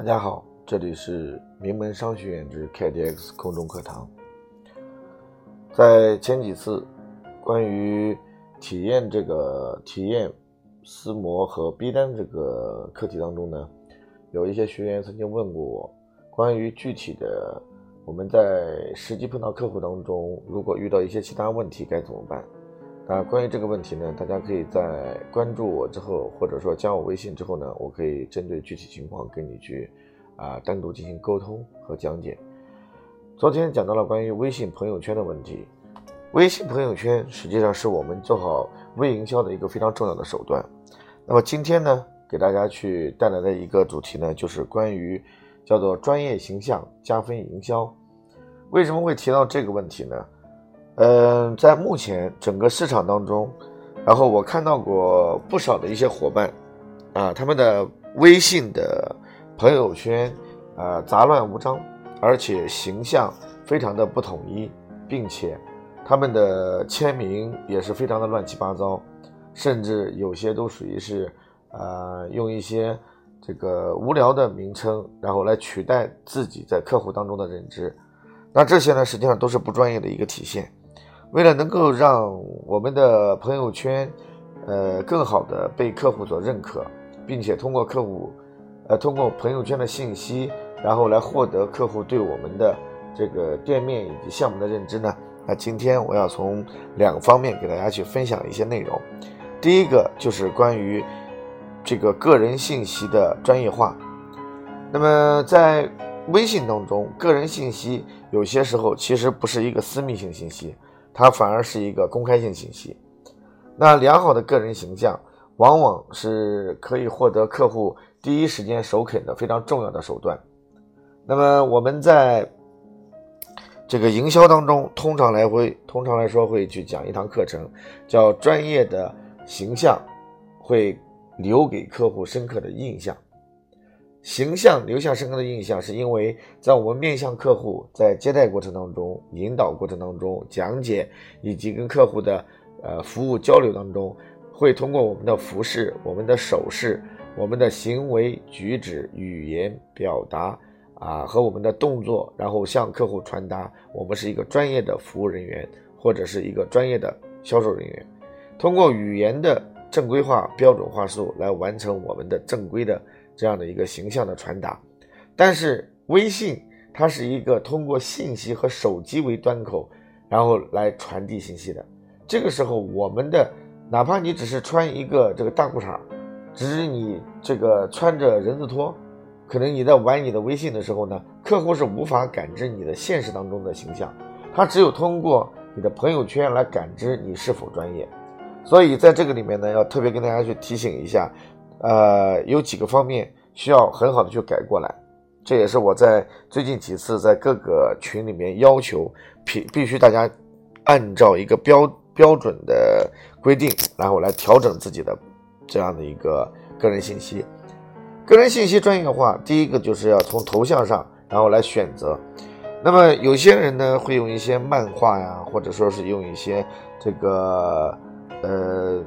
大家好，这里是名门商学院之 KDX 空中课堂。在前几次关于体验这个体验撕膜和逼单这个课题当中呢，有一些学员曾经问过我，关于具体的我们在实际碰到客户当中，如果遇到一些其他问题该怎么办？啊，关于这个问题呢，大家可以在关注我之后，或者说加我微信之后呢，我可以针对具体情况跟你去啊单独进行沟通和讲解。昨天讲到了关于微信朋友圈的问题，微信朋友圈实际上是我们做好微营销的一个非常重要的手段。那么今天呢，给大家去带来的一个主题呢，就是关于叫做专业形象加分营销。为什么会提到这个问题呢？嗯，在目前整个市场当中，然后我看到过不少的一些伙伴，啊，他们的微信的朋友圈啊杂乱无章，而且形象非常的不统一，并且他们的签名也是非常的乱七八糟，甚至有些都属于是呃用一些这个无聊的名称，然后来取代自己在客户当中的认知，那这些呢实际上都是不专业的一个体现。为了能够让我们的朋友圈，呃，更好的被客户所认可，并且通过客户，呃，通过朋友圈的信息，然后来获得客户对我们的这个店面以及项目的认知呢？那今天我要从两个方面给大家去分享一些内容。第一个就是关于这个个人信息的专业化。那么在微信当中，个人信息有些时候其实不是一个私密性信息。它反而是一个公开性信息。那良好的个人形象，往往是可以获得客户第一时间首肯的非常重要的手段。那么我们在这个营销当中，通常来会，通常来说会去讲一堂课程，叫专业的形象会留给客户深刻的印象。形象留下深刻的印象，是因为在我们面向客户，在接待过程当中、引导过程当中、讲解以及跟客户的呃服务交流当中，会通过我们的服饰、我们的手势、我们的行为举止、语言表达啊和我们的动作，然后向客户传达我们是一个专业的服务人员或者是一个专业的销售人员，通过语言的正规化、标准话术来完成我们的正规的。这样的一个形象的传达，但是微信它是一个通过信息和手机为端口，然后来传递信息的。这个时候，我们的哪怕你只是穿一个这个大裤衩，只是你这个穿着人字拖，可能你在玩你的微信的时候呢，客户是无法感知你的现实当中的形象，他只有通过你的朋友圈来感知你是否专业。所以在这个里面呢，要特别跟大家去提醒一下。呃，有几个方面需要很好的去改过来，这也是我在最近几次在各个群里面要求必必须大家按照一个标标准的规定，然后来调整自己的这样的一个个人信息。个人信息专业化，第一个就是要从头像上，然后来选择。那么有些人呢会用一些漫画呀，或者说是用一些这个呃。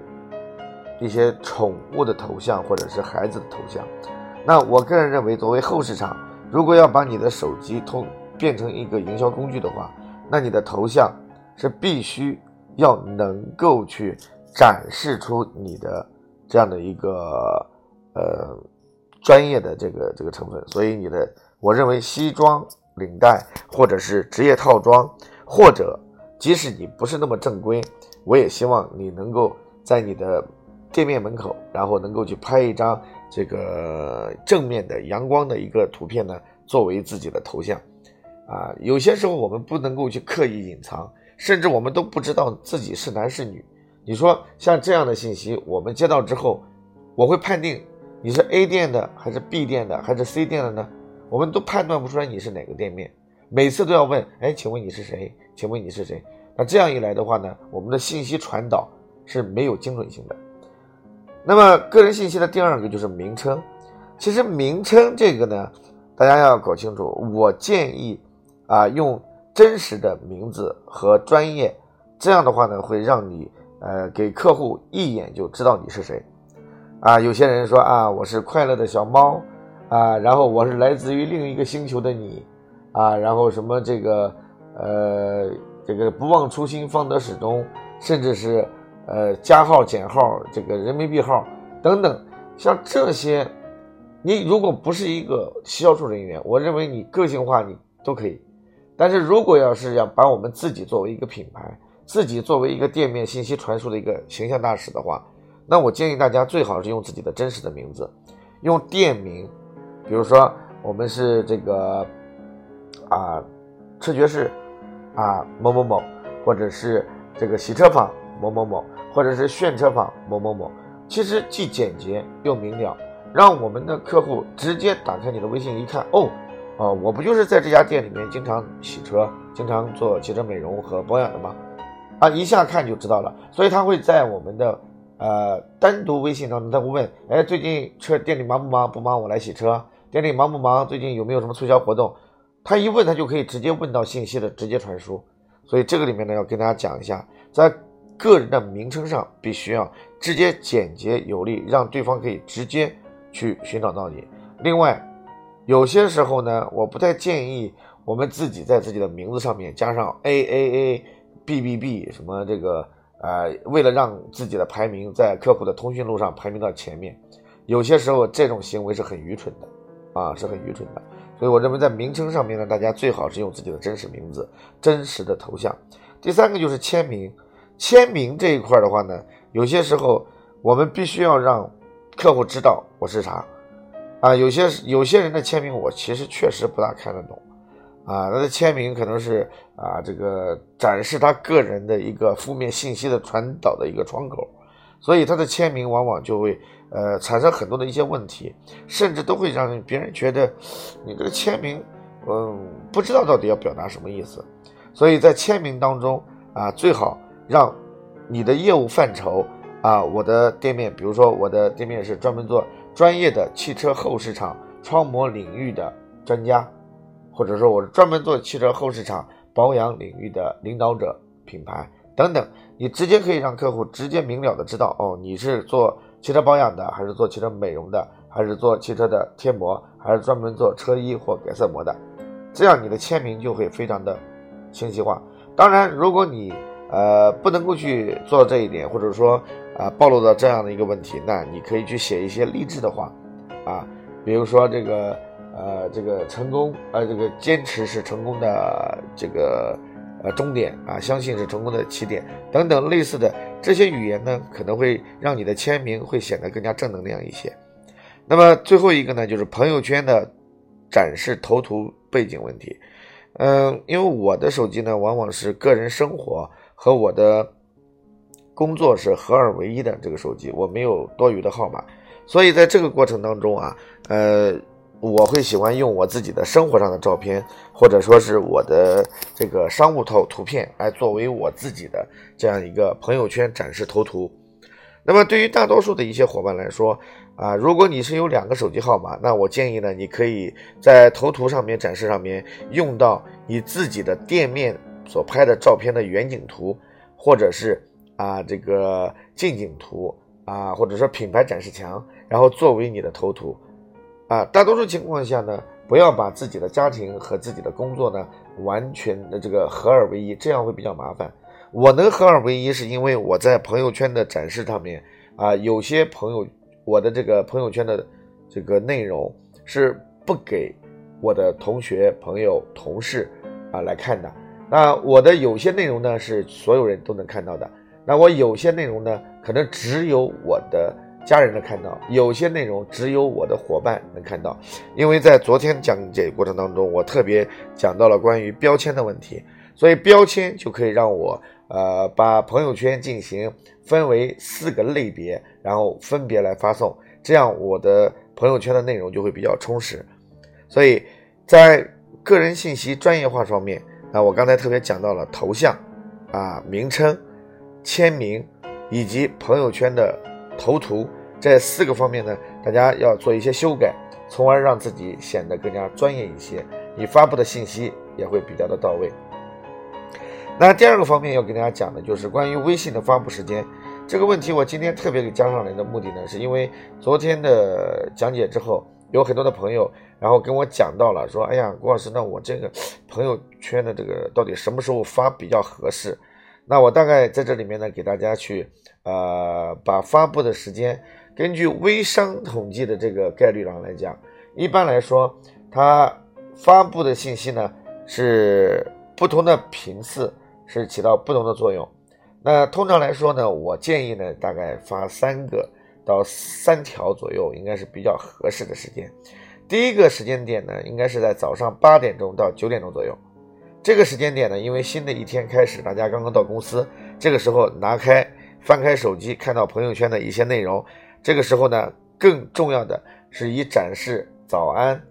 一些宠物的头像或者是孩子的头像，那我个人认为，作为后市场，如果要把你的手机通变成一个营销工具的话，那你的头像是必须要能够去展示出你的这样的一个呃专业的这个这个成分。所以你的，我认为西装领带或者是职业套装，或者即使你不是那么正规，我也希望你能够在你的。店面门口，然后能够去拍一张这个正面的阳光的一个图片呢，作为自己的头像，啊，有些时候我们不能够去刻意隐藏，甚至我们都不知道自己是男是女。你说像这样的信息，我们接到之后，我会判定你是 A 店的还是 B 店的还是 C 店的呢？我们都判断不出来你是哪个店面，每次都要问，哎，请问你是谁？请问你是谁？那这样一来的话呢，我们的信息传导是没有精准性的。那么个人信息的第二个就是名称，其实名称这个呢，大家要搞清楚。我建议啊，用真实的名字和专业，这样的话呢，会让你呃给客户一眼就知道你是谁。啊，有些人说啊，我是快乐的小猫，啊，然后我是来自于另一个星球的你，啊，然后什么这个呃这个不忘初心方得始终，甚至是呃加号减号这个人民币号等等，像这些，你如果不是一个销售人员，我认为你个性化你都可以，但是如果要是要把我们自己作为一个品牌，自己作为一个店面信息传输的一个形象大使的话，那我建议大家最好是用自己的真实的名字，用店名，比如说我们是这个啊车爵士啊某某某，或者是这个洗车坊某某某，或者是炫车坊某某某，其实既简洁又明了，让我们的客户直接打开你的微信一看，哦，啊，我不就是在这家店里面经常洗车、经常做汽车美容和保养的吗？啊，一下看就知道了，所以他会在我们的呃单独微信当中，他会问，哎，最近车店里忙不忙？不忙，我来洗车。店里忙不忙？最近有没有什么促销活动？他一问，他就可以直接问到信息的直接传输。所以这个里面呢，要跟大家讲一下，在个人的名称上必须要直接、简洁、有力，让对方可以直接去寻找到你。另外，有些时候呢，我不太建议我们自己在自己的名字上面加上 A A A。B B B 什么这个呃，为了让自己的排名在客户的通讯录上排名到前面，有些时候这种行为是很愚蠢的，啊，是很愚蠢的。所以我认为在名称上面呢，大家最好是用自己的真实名字、真实的头像。第三个就是签名，签名这一块的话呢，有些时候我们必须要让客户知道我是啥，啊，有些有些人的签名我其实确实不大看得懂。啊，他的签名可能是啊，这个展示他个人的一个负面信息的传导的一个窗口，所以他的签名往往就会呃产生很多的一些问题，甚至都会让别人觉得你这个签名，嗯，不知道到底要表达什么意思。所以在签名当中啊，最好让你的业务范畴啊，我的店面，比如说我的店面是专门做专业的汽车后市场窗膜领域的专家。或者说我是专门做汽车后市场保养领域的领导者品牌等等，你直接可以让客户直接明了的知道哦，你是做汽车保养的，还是做汽车美容的，还是做汽车的贴膜，还是专门做车衣或改色膜的，这样你的签名就会非常的清晰化。当然，如果你呃不能够去做这一点，或者说啊暴露到这样的一个问题，那你可以去写一些励志的话啊，比如说这个。呃，这个成功，呃，这个坚持是成功的这个呃终点啊，相信是成功的起点等等类似的这些语言呢，可能会让你的签名会显得更加正能量一些。那么最后一个呢，就是朋友圈的展示头图背景问题。嗯，因为我的手机呢，往往是个人生活和我的工作是合二为一的这个手机，我没有多余的号码，所以在这个过程当中啊，呃。我会喜欢用我自己的生活上的照片，或者说是我的这个商务头图片来作为我自己的这样一个朋友圈展示头图。那么对于大多数的一些伙伴来说，啊，如果你是有两个手机号码，那我建议呢，你可以在头图上面展示上面用到你自己的店面所拍的照片的远景图，或者是啊这个近景图啊，或者说品牌展示墙，然后作为你的头图。啊，大多数情况下呢，不要把自己的家庭和自己的工作呢完全的这个合二为一，这样会比较麻烦。我能合二为一，是因为我在朋友圈的展示上面啊，有些朋友我的这个朋友圈的这个内容是不给我的同学、朋友、同事啊来看的。那我的有些内容呢是所有人都能看到的，那我有些内容呢可能只有我的。家人能看到有些内容，只有我的伙伴能看到，因为在昨天讲解过程当中，我特别讲到了关于标签的问题，所以标签就可以让我呃把朋友圈进行分为四个类别，然后分别来发送，这样我的朋友圈的内容就会比较充实。所以在个人信息专业化方面，那我刚才特别讲到了头像啊、名称、签名以及朋友圈的。头图这四个方面呢，大家要做一些修改，从而让自己显得更加专业一些，你发布的信息也会比较的到位。那第二个方面要给大家讲的就是关于微信的发布时间这个问题，我今天特别给加上来的目的呢，是因为昨天的讲解之后有很多的朋友，然后跟我讲到了，说，哎呀，郭老师，那我这个朋友圈的这个到底什么时候发比较合适？那我大概在这里面呢，给大家去，呃，把发布的时间根据微商统计的这个概率上来讲，一般来说，它发布的信息呢是不同的频次是起到不同的作用。那通常来说呢，我建议呢，大概发三个到三条左右，应该是比较合适的时间。第一个时间点呢，应该是在早上八点钟到九点钟左右。这个时间点呢，因为新的一天开始，大家刚刚到公司，这个时候拿开翻开手机，看到朋友圈的一些内容，这个时候呢，更重要的是以展示早安、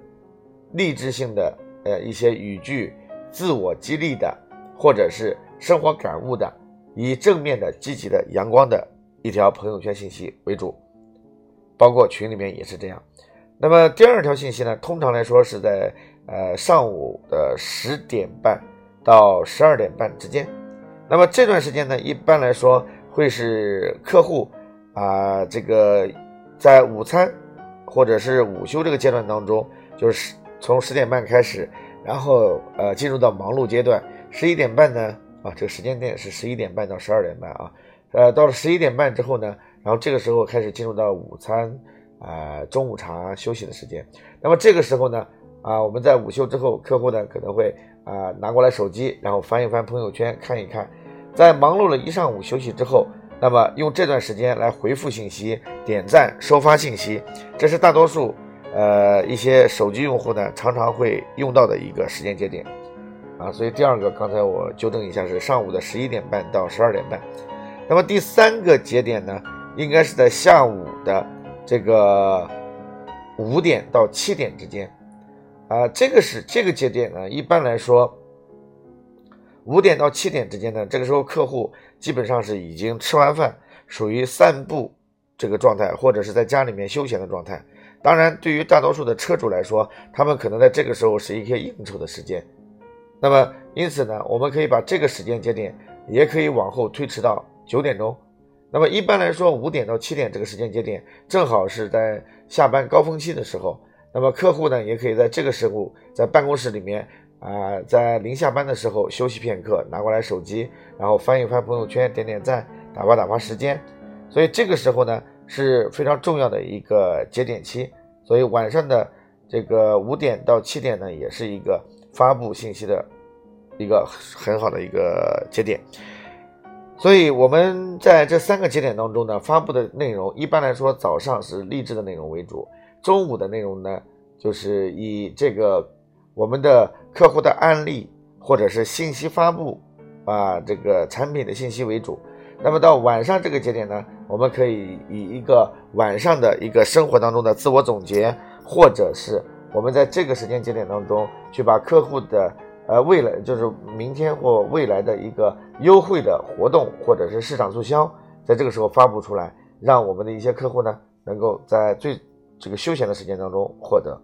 励志性的呃一些语句、自我激励的，或者是生活感悟的。以正面的、积极的、阳光的一条朋友圈信息为主，包括群里面也是这样。那么第二条信息呢，通常来说是在呃上午的十点半到十二点半之间。那么这段时间呢，一般来说会是客户啊这个在午餐或者是午休这个阶段当中，就是从十点半开始，然后呃进入到忙碌阶段，十一点半呢。啊，这个时间点是十一点半到十二点半啊，呃，到了十一点半之后呢，然后这个时候开始进入到午餐，啊，中午茶休息的时间。那么这个时候呢，啊，我们在午休之后，客户呢可能会啊拿过来手机，然后翻一翻朋友圈，看一看。在忙碌了一上午休息之后，那么用这段时间来回复信息、点赞、收发信息，这是大多数呃一些手机用户呢常常会用到的一个时间节点。啊，所以第二个刚才我纠正一下，是上午的十一点半到十二点半。那么第三个节点呢，应该是在下午的这个五点到七点之间。啊，这个是这个节点呢，一般来说五点到七点之间呢，这个时候客户基本上是已经吃完饭，属于散步这个状态，或者是在家里面休闲的状态。当然，对于大多数的车主来说，他们可能在这个时候是一些应酬的时间。那么，因此呢，我们可以把这个时间节点也可以往后推迟到九点钟。那么一般来说，五点到七点这个时间节点正好是在下班高峰期的时候。那么客户呢，也可以在这个时候在办公室里面啊，在临下班的时候休息片刻，拿过来手机，然后翻一翻朋友圈，点点赞，打发打发时间。所以这个时候呢是非常重要的一个节点期。所以晚上的这个五点到七点呢，也是一个。发布信息的一个很好的一个节点，所以我们在这三个节点当中呢，发布的内容一般来说早上是励志的内容为主，中午的内容呢就是以这个我们的客户的案例或者是信息发布啊这个产品的信息为主，那么到晚上这个节点呢，我们可以以一个晚上的一个生活当中的自我总结或者是。我们在这个时间节点当中，去把客户的呃未来，就是明天或未来的一个优惠的活动，或者是市场促销，在这个时候发布出来，让我们的一些客户呢，能够在最这个休闲的时间当中获得。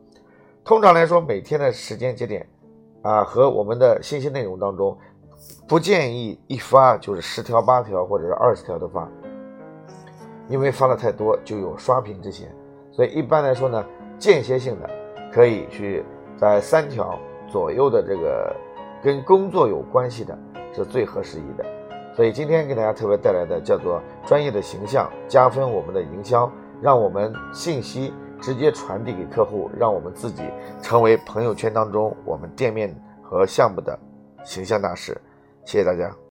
通常来说，每天的时间节点啊和我们的信息内容当中，不建议一发就是十条、八条或者是二十条的发，因为发的太多就有刷屏之嫌。所以一般来说呢，间歇性的。可以去在三条左右的这个跟工作有关系的，是最合时宜的。所以今天给大家特别带来的叫做专业的形象加分我们的营销，让我们信息直接传递给客户，让我们自己成为朋友圈当中我们店面和项目的形象大使。谢谢大家。